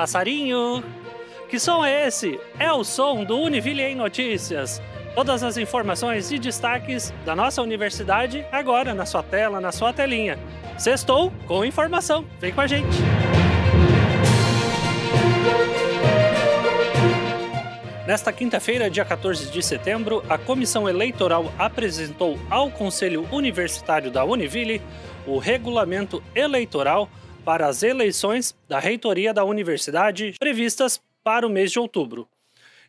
Passarinho! Que som é esse? É o som do Univille em Notícias. Todas as informações e destaques da nossa universidade agora na sua tela, na sua telinha. Sextou com informação. Vem com a gente! Nesta quinta-feira, dia 14 de setembro, a comissão eleitoral apresentou ao Conselho Universitário da Univille o regulamento eleitoral para as eleições da reitoria da universidade previstas para o mês de outubro.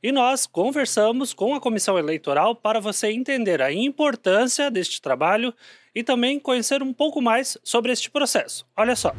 E nós conversamos com a comissão eleitoral para você entender a importância deste trabalho e também conhecer um pouco mais sobre este processo. Olha só.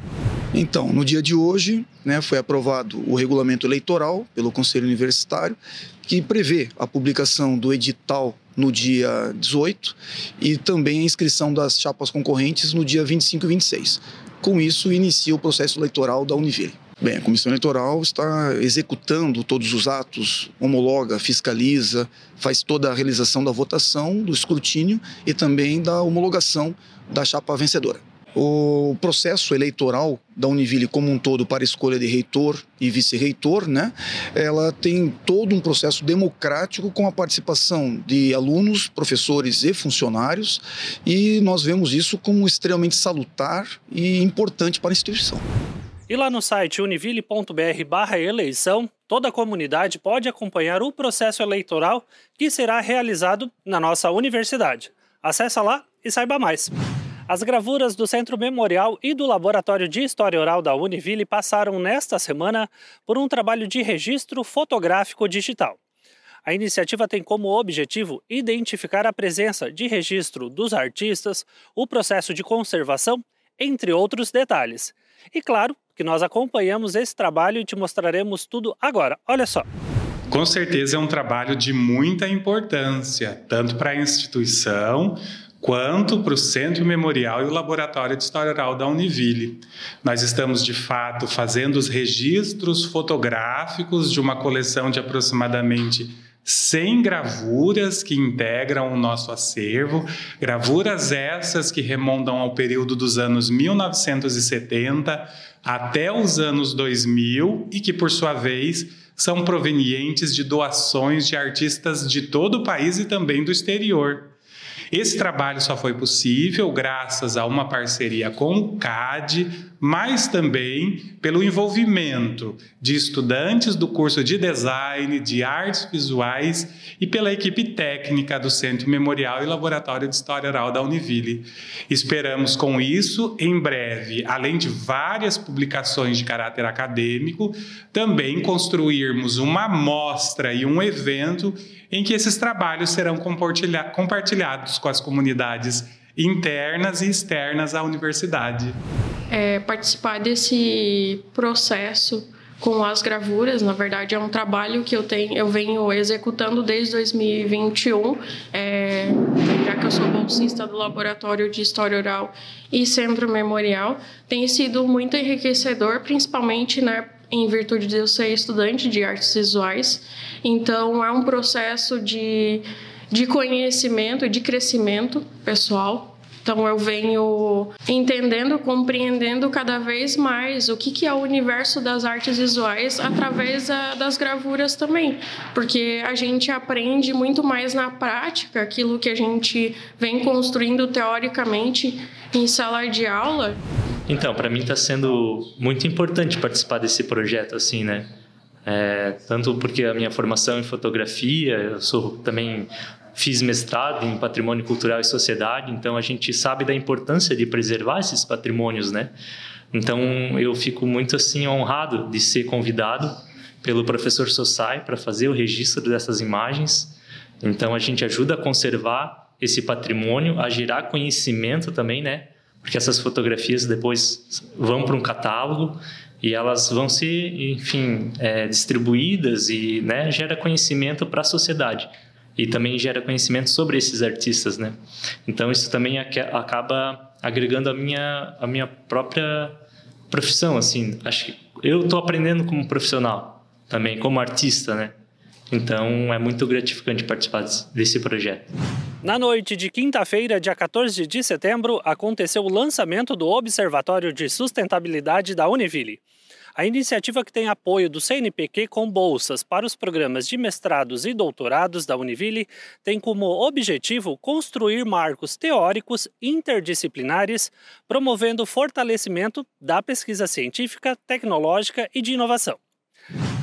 Então, no dia de hoje, né, foi aprovado o regulamento eleitoral pelo Conselho Universitário, que prevê a publicação do edital no dia 18 e também a inscrição das chapas concorrentes no dia 25 e 26. Com isso, inicia o processo eleitoral da Univille. Bem, a Comissão Eleitoral está executando todos os atos, homologa, fiscaliza, faz toda a realização da votação, do escrutínio e também da homologação da chapa vencedora. O processo eleitoral da Univille como um todo para escolha de reitor e vice-reitor, né, ela tem todo um processo democrático com a participação de alunos, professores e funcionários, e nós vemos isso como extremamente salutar e importante para a instituição. E lá no site univille.br/eleição, toda a comunidade pode acompanhar o processo eleitoral que será realizado na nossa universidade. Acesse lá e saiba mais. As gravuras do Centro Memorial e do Laboratório de História Oral da Univille passaram nesta semana por um trabalho de registro fotográfico digital. A iniciativa tem como objetivo identificar a presença de registro dos artistas, o processo de conservação, entre outros detalhes. E claro que nós acompanhamos esse trabalho e te mostraremos tudo agora. Olha só. Com certeza é um trabalho de muita importância, tanto para a instituição quanto para o Centro Memorial e o Laboratório de História Oral da Univille. Nós estamos, de fato, fazendo os registros fotográficos de uma coleção de aproximadamente 100 gravuras que integram o nosso acervo, gravuras essas que remontam ao período dos anos 1970 até os anos 2000 e que, por sua vez, são provenientes de doações de artistas de todo o país e também do exterior. Esse trabalho só foi possível graças a uma parceria com o CAD, mas também pelo envolvimento de estudantes do curso de design, de artes visuais e pela equipe técnica do Centro Memorial e Laboratório de História Oral da Univille. Esperamos com isso, em breve, além de várias publicações de caráter acadêmico, também construirmos uma mostra e um evento em que esses trabalhos serão compartilhados com as comunidades internas e externas à universidade. É, participar desse processo com as gravuras, na verdade, é um trabalho que eu tenho, eu venho executando desde 2021, é, já que eu sou bolsista do Laboratório de História Oral e Centro Memorial, tem sido muito enriquecedor, principalmente né, em virtude de eu ser estudante de artes visuais. Então, é um processo de, de conhecimento e de crescimento pessoal. Então, eu venho entendendo, compreendendo cada vez mais o que, que é o universo das artes visuais através das gravuras também. Porque a gente aprende muito mais na prática aquilo que a gente vem construindo teoricamente em sala de aula. Então, para mim está sendo muito importante participar desse projeto, assim, né? É, tanto porque a minha formação em fotografia, eu sou também fiz mestrado em patrimônio cultural e sociedade, então a gente sabe da importância de preservar esses patrimônios, né? Então eu fico muito assim honrado de ser convidado pelo professor Sossai para fazer o registro dessas imagens. Então a gente ajuda a conservar esse patrimônio, a gerar conhecimento também, né? porque essas fotografias depois vão para um catálogo e elas vão ser, enfim, é, distribuídas e né, gera conhecimento para a sociedade e também gera conhecimento sobre esses artistas, né? Então isso também acaba agregando a minha a minha própria profissão, assim. Acho que eu estou aprendendo como profissional também, como artista, né? Então é muito gratificante participar desse projeto. Na noite de quinta-feira, dia 14 de setembro, aconteceu o lançamento do Observatório de Sustentabilidade da Univille. A iniciativa que tem apoio do CNPq com bolsas para os programas de mestrados e doutorados da Univille tem como objetivo construir marcos teóricos interdisciplinares, promovendo o fortalecimento da pesquisa científica, tecnológica e de inovação.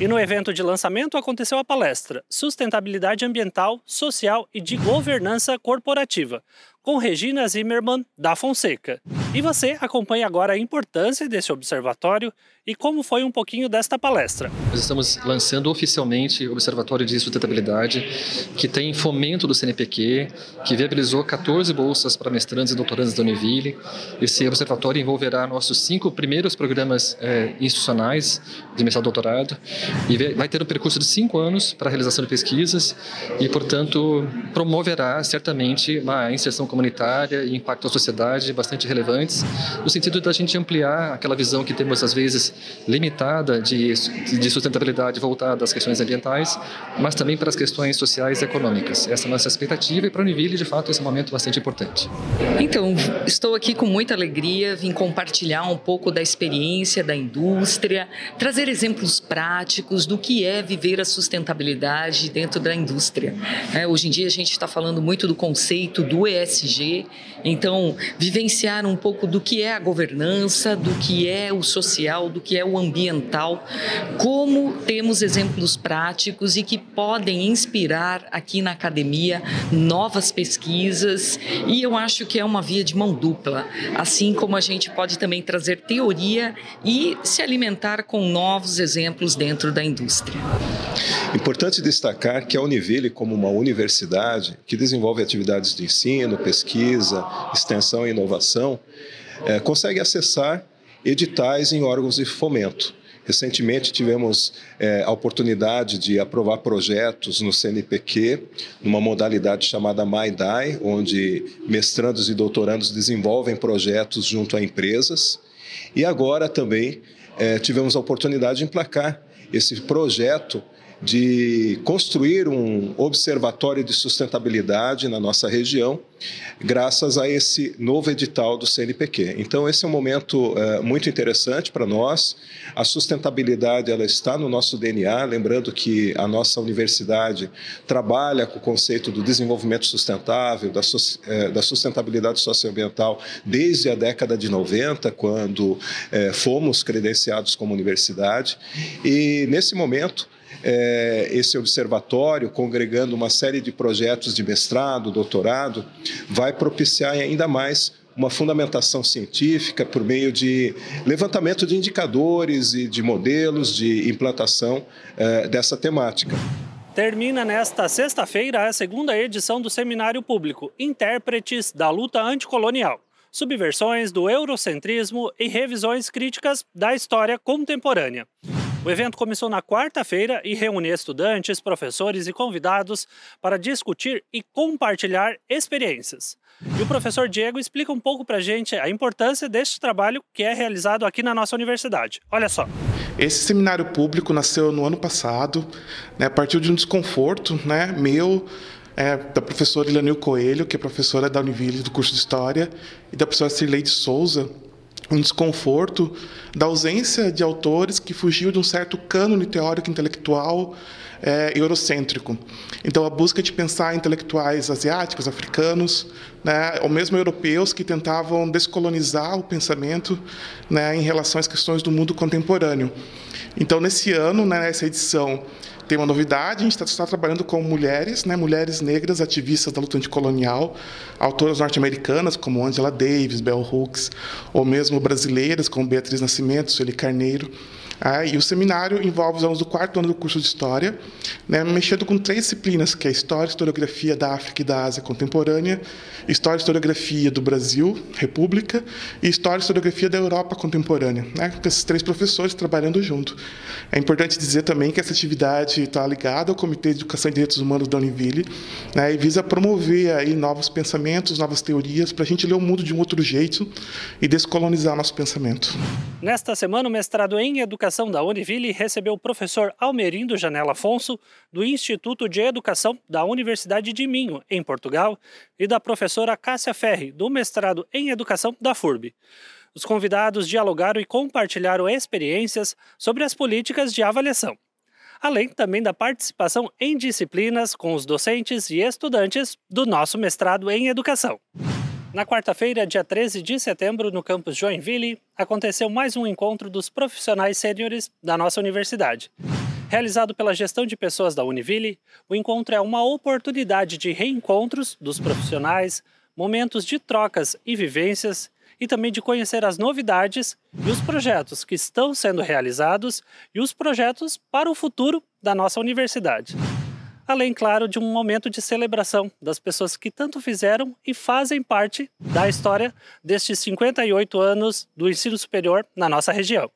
E no evento de lançamento aconteceu a palestra Sustentabilidade Ambiental, Social e de Governança Corporativa, com Regina Zimmermann, da Fonseca. E você acompanha agora a importância desse observatório e como foi um pouquinho desta palestra. Nós estamos lançando oficialmente o Observatório de Sustentabilidade, que tem fomento do CNPq, que viabilizou 14 bolsas para mestrandos e doutorandos da Univille. Esse observatório envolverá nossos cinco primeiros programas é, institucionais de mestrado e doutorado e vai ter um percurso de cinco anos para a realização de pesquisas e, portanto, promoverá certamente uma inserção comunitária e impacto à sociedade bastante relevantes, no sentido da gente ampliar aquela visão que temos às vezes limitada de, de sustentabilidade voltada às questões ambientais, mas também para as questões sociais e econômicas. Essa é a nossa expectativa e para a Univille, de fato, esse é um momento bastante importante. Então, estou aqui com muita alegria, vim compartilhar um pouco da experiência da indústria, trazer exemplos práticos do que é viver a sustentabilidade dentro da indústria. É, hoje em dia a gente está falando muito do conceito do ESG, ESG. Então, vivenciar um pouco do que é a governança, do que é o social, do que é o ambiental, como temos exemplos práticos e que podem inspirar aqui na academia novas pesquisas. E eu acho que é uma via de mão dupla, assim como a gente pode também trazer teoria e se alimentar com novos exemplos dentro da indústria. Importante destacar que a Univille, como uma universidade que desenvolve atividades de ensino, pesquisa, extensão e inovação, é, consegue acessar editais em órgãos de fomento. Recentemente tivemos é, a oportunidade de aprovar projetos no CNPq, numa modalidade chamada MyDai, onde mestrandos e doutorandos desenvolvem projetos junto a empresas. E agora também é, tivemos a oportunidade de emplacar esse projeto de construir um observatório de sustentabilidade na nossa região, graças a esse novo edital do CNPq. Então, esse é um momento é, muito interessante para nós. A sustentabilidade ela está no nosso DNA, lembrando que a nossa universidade trabalha com o conceito do desenvolvimento sustentável, da, é, da sustentabilidade socioambiental desde a década de 90, quando é, fomos credenciados como universidade. E, nesse momento, é, esse observatório, congregando uma série de projetos de mestrado, doutorado, vai propiciar ainda mais uma fundamentação científica por meio de levantamento de indicadores e de modelos de implantação é, dessa temática. Termina nesta sexta-feira a segunda edição do Seminário Público Intérpretes da Luta Anticolonial subversões do eurocentrismo e revisões críticas da história contemporânea. O evento começou na quarta-feira e reúne estudantes, professores e convidados para discutir e compartilhar experiências. E o professor Diego explica um pouco para a gente a importância deste trabalho que é realizado aqui na nossa universidade. Olha só. Esse seminário público nasceu no ano passado, né, partir de um desconforto né, meu, é, da professora Ilanil Coelho, que é professora da Univille do curso de História, e da professora Cirleide Souza, um desconforto da ausência de autores que fugiam de um certo cânone teórico intelectual é, eurocêntrico. Então, a busca de pensar intelectuais asiáticos, africanos, né, ou mesmo europeus que tentavam descolonizar o pensamento né, em relação às questões do mundo contemporâneo. Então, nesse ano, né, nessa edição, tem uma novidade, a gente está, está trabalhando com mulheres, né, mulheres negras ativistas da luta anticolonial, autoras norte-americanas como Angela Davis, Bell Hooks, ou mesmo brasileiras como Beatriz Nascimento, Sueli Carneiro. Ah, e o seminário envolve os alunos do quarto ano do curso de História, né, mexendo com três disciplinas, que é História e Historiografia da África e da Ásia Contemporânea, História e Historiografia do Brasil, República, e História e Historiografia da Europa Contemporânea, né, com esses três professores trabalhando junto. É importante dizer também que essa atividade está ligada ao Comitê de Educação e Direitos Humanos da Univille né, e visa promover aí novos pensamentos, novas teorias, para a gente ler o mundo de um outro jeito e descolonizar nosso pensamento. Nesta semana, o mestrado em Educação Educação da Univille recebeu o professor Almerindo Janela Afonso, do Instituto de Educação da Universidade de Minho, em Portugal, e da professora Cássia Ferri, do mestrado em Educação da FURB. Os convidados dialogaram e compartilharam experiências sobre as políticas de avaliação, além também da participação em disciplinas com os docentes e estudantes do nosso mestrado em educação. Na quarta-feira, dia 13 de setembro, no campus Joinville, aconteceu mais um encontro dos profissionais sêniores da nossa universidade. Realizado pela gestão de pessoas da Univille, o encontro é uma oportunidade de reencontros dos profissionais, momentos de trocas e vivências e também de conhecer as novidades e os projetos que estão sendo realizados e os projetos para o futuro da nossa universidade. Além, claro, de um momento de celebração das pessoas que tanto fizeram e fazem parte da história destes 58 anos do ensino superior na nossa região.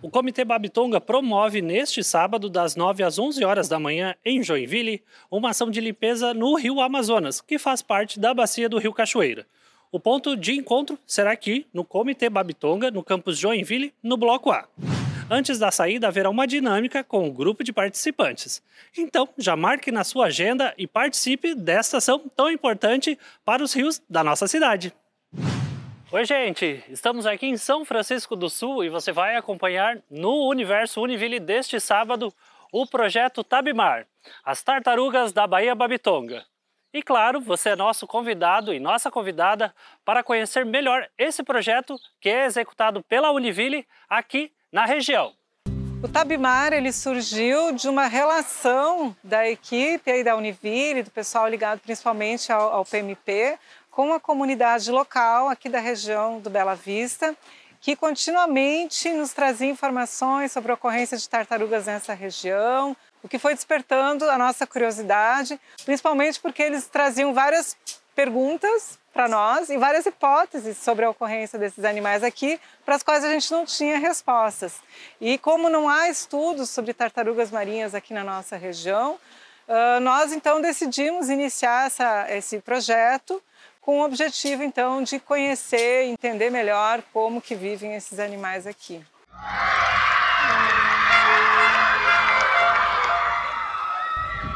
O Comitê Babitonga promove neste sábado, das 9 às 11 horas da manhã, em Joinville, uma ação de limpeza no Rio Amazonas, que faz parte da bacia do Rio Cachoeira. O ponto de encontro será aqui, no Comitê Babitonga, no campus Joinville, no Bloco A. Antes da saída, haverá uma dinâmica com o grupo de participantes. Então, já marque na sua agenda e participe desta ação tão importante para os rios da nossa cidade. Oi, gente! Estamos aqui em São Francisco do Sul e você vai acompanhar no Universo Univille deste sábado o projeto Tabimar, as tartarugas da Baía Babitonga. E claro, você é nosso convidado e nossa convidada para conhecer melhor esse projeto que é executado pela Univille aqui na região. O Tabimar ele surgiu de uma relação da equipe aí da Univille, do pessoal ligado principalmente ao, ao PMP, com a comunidade local aqui da região do Bela Vista, que continuamente nos trazia informações sobre a ocorrência de tartarugas nessa região, o que foi despertando a nossa curiosidade, principalmente porque eles traziam várias perguntas para nós e várias hipóteses sobre a ocorrência desses animais aqui, para as quais a gente não tinha respostas. E como não há estudos sobre tartarugas marinhas aqui na nossa região, nós então decidimos iniciar essa, esse projeto com o objetivo então de conhecer entender melhor como que vivem esses animais aqui.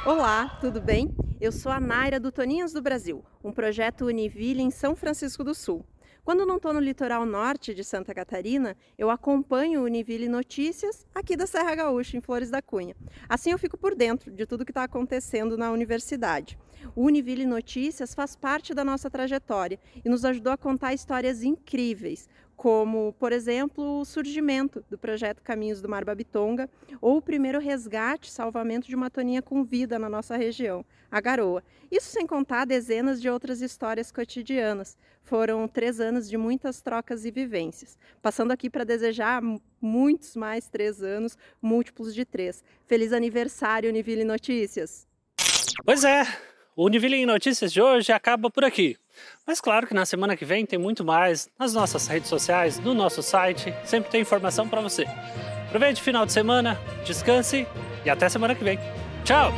Olá, tudo bem? Eu sou a Naira do Toninhos do Brasil, um projeto Univille em São Francisco do Sul. Quando não estou no litoral norte de Santa Catarina, eu acompanho o Univille Notícias aqui da Serra Gaúcha, em Flores da Cunha. Assim eu fico por dentro de tudo que está acontecendo na universidade. O Univille Notícias faz parte da nossa trajetória e nos ajudou a contar histórias incríveis, como, por exemplo, o surgimento do projeto Caminhos do Mar Babitonga ou o primeiro resgate salvamento de uma toninha com vida na nossa região, a garoa. Isso sem contar dezenas de outras histórias cotidianas. Foram três anos de muitas trocas e vivências. Passando aqui para desejar muitos mais três anos, múltiplos de três. Feliz aniversário, Univille Notícias! Pois é, o Univille Notícias de hoje acaba por aqui. Mas claro que na semana que vem tem muito mais nas nossas redes sociais, no nosso site, sempre tem informação para você. Aproveite o final de semana, descanse e até semana que vem. Tchau!